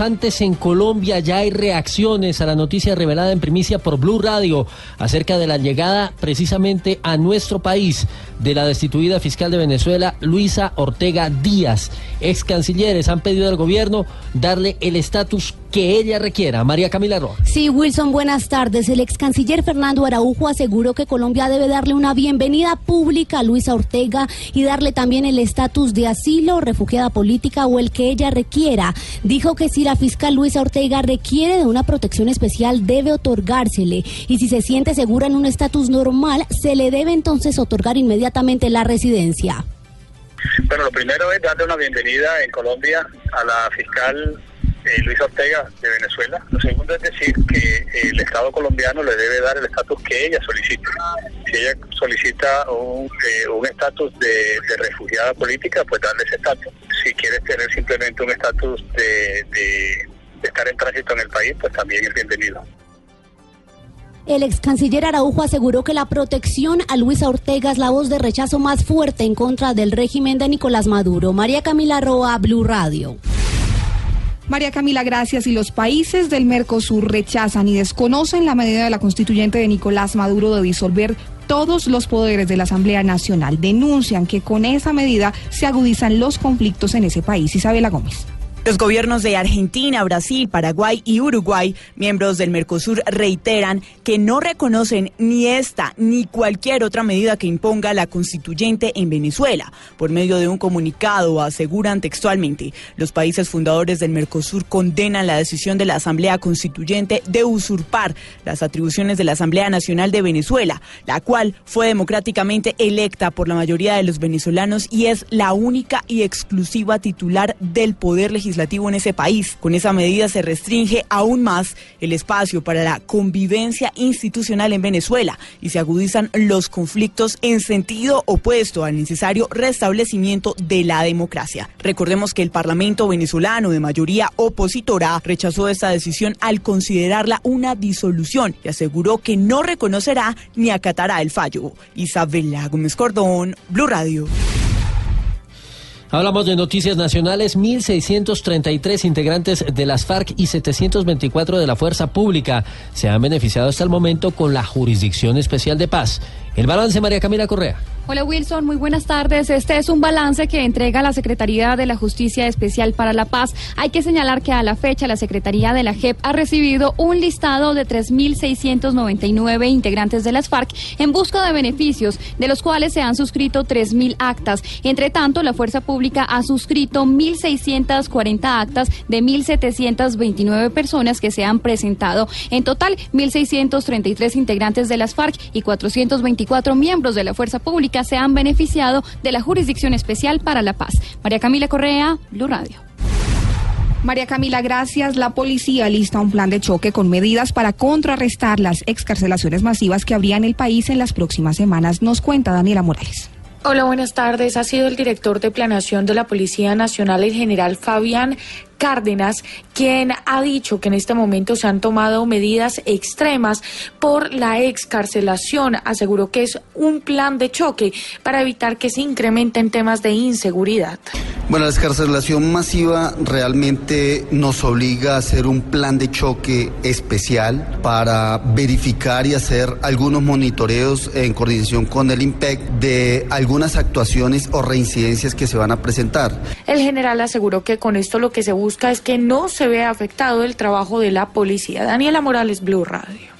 Antes en Colombia ya hay reacciones a la noticia revelada en primicia por Blue Radio acerca de la llegada precisamente a nuestro país de la destituida fiscal de Venezuela, Luisa Ortega Díaz. Ex cancilleres han pedido al gobierno darle el estatus que ella requiera. María Camila Roa. Sí, Wilson, buenas tardes. El ex canciller Fernando Araujo aseguró que Colombia debe darle una bienvenida pública a Luisa Ortega y darle también el estatus de asilo, refugiada política o el que ella requiera. Dijo que si la fiscal Luisa Ortega requiere de una protección especial, debe otorgársele. Y si se siente segura en un estatus normal, se le debe entonces otorgar inmediatamente la residencia. Bueno, lo primero es darle una bienvenida en Colombia a la fiscal eh, Luisa Ortega de Venezuela. Lo segundo es decir que eh, el Estado colombiano le debe dar el estatus que ella solicita. Si ella solicita un eh, un estatus de, de refugiada política, pues darle ese estatus. Si quieres tener simplemente un estatus de, de- de estar en tránsito en el país, pues también es bienvenido. El ex canciller Araujo aseguró que la protección a Luisa Ortega es la voz de rechazo más fuerte en contra del régimen de Nicolás Maduro. María Camila Roa, Blue Radio. María Camila, gracias. Y los países del Mercosur rechazan y desconocen la medida de la constituyente de Nicolás Maduro de disolver todos los poderes de la Asamblea Nacional. Denuncian que con esa medida se agudizan los conflictos en ese país. Isabela Gómez. Los gobiernos de Argentina, Brasil, Paraguay y Uruguay, miembros del Mercosur, reiteran que no reconocen ni esta ni cualquier otra medida que imponga la constituyente en Venezuela. Por medio de un comunicado aseguran textualmente, los países fundadores del Mercosur condenan la decisión de la Asamblea Constituyente de usurpar las atribuciones de la Asamblea Nacional de Venezuela, la cual fue democráticamente electa por la mayoría de los venezolanos y es la única y exclusiva titular del poder legislativo en ese país. Con esa medida se restringe aún más el espacio para la convivencia institucional en Venezuela y se agudizan los conflictos en sentido opuesto al necesario restablecimiento de la democracia. Recordemos que el Parlamento venezolano de mayoría opositora rechazó esta decisión al considerarla una disolución y aseguró que no reconocerá ni acatará el fallo. Isabela Gómez Cordón, Blue Radio. Hablamos de noticias nacionales. 1.633 integrantes de las FARC y 724 de la Fuerza Pública se han beneficiado hasta el momento con la Jurisdicción Especial de Paz. El balance, María Camila Correa. Hola Wilson, muy buenas tardes. Este es un balance que entrega la Secretaría de la Justicia Especial para la Paz. Hay que señalar que a la fecha la Secretaría de la JEP ha recibido un listado de 3.699 integrantes de las FARC en busca de beneficios, de los cuales se han suscrito 3.000 actas. Entre tanto, la Fuerza Pública ha suscrito 1.640 actas de 1.729 personas que se han presentado. En total, 1.633 integrantes de las FARC y 424 miembros de la Fuerza Pública se han beneficiado de la Jurisdicción Especial para la Paz. María Camila Correa, Blue Radio. María Camila, gracias. La policía lista un plan de choque con medidas para contrarrestar las excarcelaciones masivas que habría en el país en las próximas semanas. Nos cuenta Daniela Morales. Hola, buenas tardes. Ha sido el director de planeación de la Policía Nacional, el general Fabián Cárdenas, quien ha dicho que en este momento se han tomado medidas extremas por la excarcelación. Aseguró que es un plan de choque para evitar que se incrementen temas de inseguridad. Bueno, la escarcelación masiva realmente nos obliga a hacer un plan de choque especial para verificar y hacer algunos monitoreos en coordinación con el IMPEC de algunas actuaciones o reincidencias que se van a presentar. El general aseguró que con esto lo que se busca es que no se vea afectado el trabajo de la policía. Daniela Morales, Blue Radio.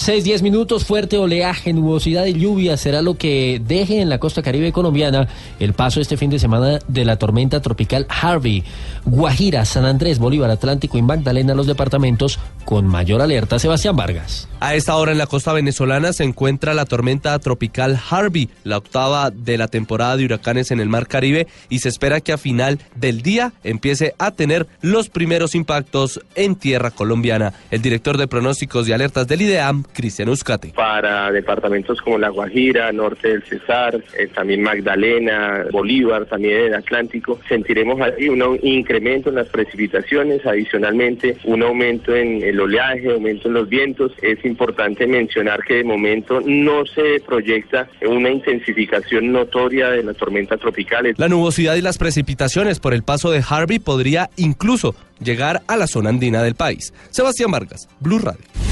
6, 10 minutos, fuerte oleaje, nubosidad y lluvia será lo que deje en la costa caribe colombiana el paso este fin de semana de la tormenta tropical Harvey. Guajira, San Andrés, Bolívar, Atlántico y Magdalena, los departamentos con mayor alerta. Sebastián Vargas. A esta hora en la costa venezolana se encuentra la tormenta tropical Harvey, la octava de la temporada de huracanes en el Mar Caribe, y se espera que a final del día empiece a tener los primeros impactos en tierra colombiana. El director de pronósticos y alertas del IDEAM, Cristian Uzcate. Para departamentos como La Guajira, norte del Cesar, eh, también Magdalena, Bolívar, también el Atlántico, sentiremos ahí un incremento en las precipitaciones, adicionalmente un aumento en el oleaje, aumento en los vientos. Es importante mencionar que de momento no se proyecta una intensificación notoria de las tormentas tropicales. La nubosidad y las precipitaciones por el paso de Harvey podría incluso llegar a la zona andina del país. Sebastián Vargas, Blue Radio.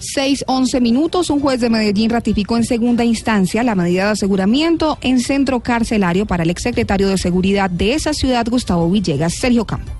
6, 11 minutos, un juez de Medellín ratificó en segunda instancia la medida de aseguramiento en centro carcelario para el exsecretario de Seguridad de esa ciudad, Gustavo Villegas. Sergio Campo.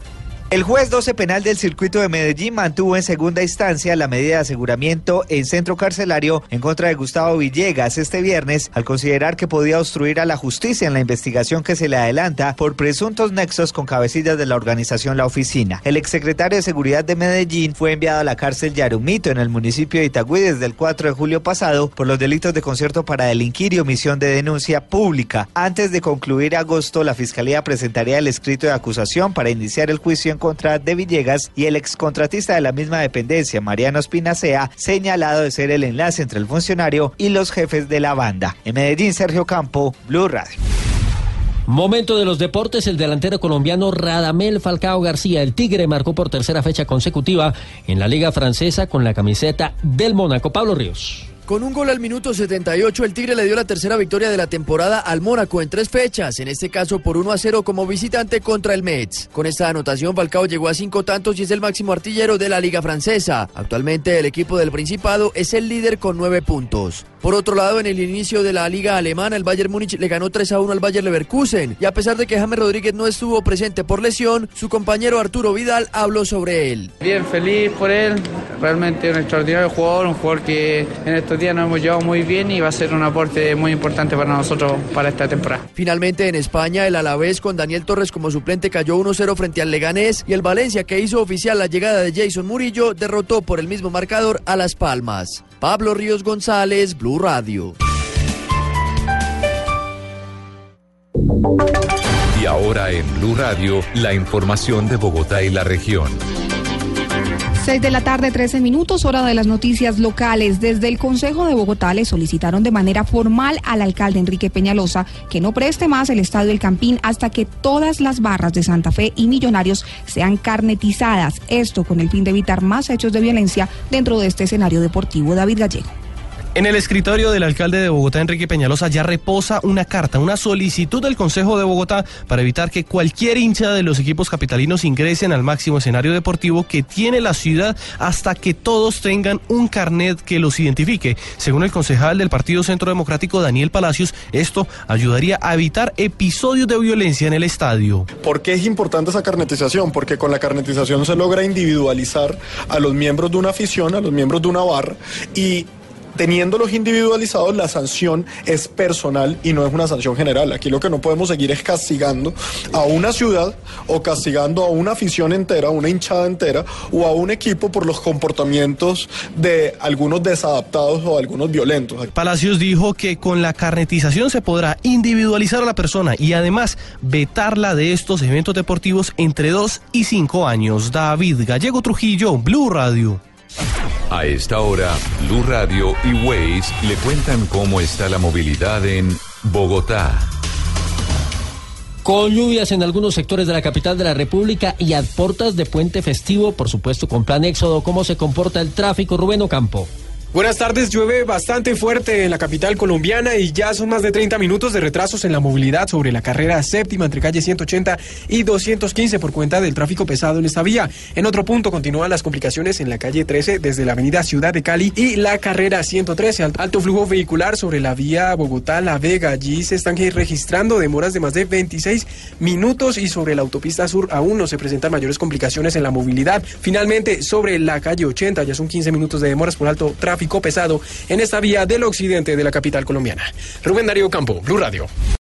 El juez 12 penal del circuito de Medellín mantuvo en segunda instancia la medida de aseguramiento en centro carcelario en contra de Gustavo Villegas este viernes al considerar que podía obstruir a la justicia en la investigación que se le adelanta por presuntos nexos con cabecillas de la organización La Oficina. El exsecretario de Seguridad de Medellín fue enviado a la cárcel Yarumito en el municipio de Itagüí desde el 4 de julio pasado por los delitos de concierto para delinquir y omisión de denuncia pública. Antes de concluir agosto, la Fiscalía presentaría el escrito de acusación para iniciar el juicio en contra de Villegas y el excontratista de la misma dependencia, Mariano Espinacea, señalado de ser el enlace entre el funcionario y los jefes de la banda. En Medellín, Sergio Campo, Blue Radio. Momento de los deportes, el delantero colombiano Radamel Falcao García, el Tigre, marcó por tercera fecha consecutiva en la Liga Francesa con la camiseta del Mónaco. Pablo Ríos. Con un gol al minuto 78, el Tigre le dio la tercera victoria de la temporada al Mónaco en tres fechas, en este caso por 1 a 0 como visitante contra el Metz. Con esta anotación, Falcao llegó a cinco tantos y es el máximo artillero de la Liga Francesa. Actualmente, el equipo del Principado es el líder con nueve puntos. Por otro lado, en el inicio de la liga alemana, el Bayern Múnich le ganó 3 a 1 al Bayern Leverkusen. Y a pesar de que James Rodríguez no estuvo presente por lesión, su compañero Arturo Vidal habló sobre él. Bien, feliz por él. Realmente un extraordinario jugador, un jugador que en estos días nos hemos llevado muy bien y va a ser un aporte muy importante para nosotros para esta temporada. Finalmente, en España, el Alavés con Daniel Torres como suplente cayó 1-0 frente al Leganés y el Valencia, que hizo oficial la llegada de Jason Murillo, derrotó por el mismo marcador a Las Palmas. Pablo Ríos González, Blue Radio. Y ahora en Blue Radio, la información de Bogotá y la región. 6 de la tarde, 13 minutos, hora de las noticias locales. Desde el Consejo de Bogotá le solicitaron de manera formal al alcalde Enrique Peñalosa que no preste más el Estadio El Campín hasta que todas las barras de Santa Fe y Millonarios sean carnetizadas. Esto con el fin de evitar más hechos de violencia dentro de este escenario deportivo. David Gallego. En el escritorio del alcalde de Bogotá, Enrique Peñalosa, ya reposa una carta, una solicitud del Consejo de Bogotá para evitar que cualquier hincha de los equipos capitalinos ingresen al máximo escenario deportivo que tiene la ciudad hasta que todos tengan un carnet que los identifique. Según el concejal del Partido Centro Democrático, Daniel Palacios, esto ayudaría a evitar episodios de violencia en el estadio. ¿Por qué es importante esa carnetización? Porque con la carnetización se logra individualizar a los miembros de una afición, a los miembros de una barra y teniéndolos individualizados, la sanción es personal y no es una sanción general. Aquí lo que no podemos seguir es castigando a una ciudad o castigando a una afición entera, a una hinchada entera o a un equipo por los comportamientos de algunos desadaptados o algunos violentos. Palacios dijo que con la carnetización se podrá individualizar a la persona y además vetarla de estos eventos deportivos entre dos y cinco años. David Gallego Trujillo, Blue Radio. A esta hora, Blue Radio y Waze le cuentan cómo está la movilidad en Bogotá. Con lluvias en algunos sectores de la capital de la República y a puertas de puente festivo, por supuesto con plan éxodo, ¿cómo se comporta el tráfico, Rubén Ocampo? Buenas tardes, llueve bastante fuerte en la capital colombiana y ya son más de 30 minutos de retrasos en la movilidad sobre la carrera séptima entre calle 180 y 215 por cuenta del tráfico pesado en esta vía. En otro punto continúan las complicaciones en la calle 13 desde la avenida Ciudad de Cali y la carrera 113. Alto flujo vehicular sobre la vía Bogotá-La Vega. Allí se están registrando demoras de más de 26 minutos y sobre la autopista sur aún no se presentan mayores complicaciones en la movilidad. Finalmente, sobre la calle 80 ya son 15 minutos de demoras por alto pesado en esta vía del occidente de la capital colombiana. Rubén Darío Campo, Blue Radio.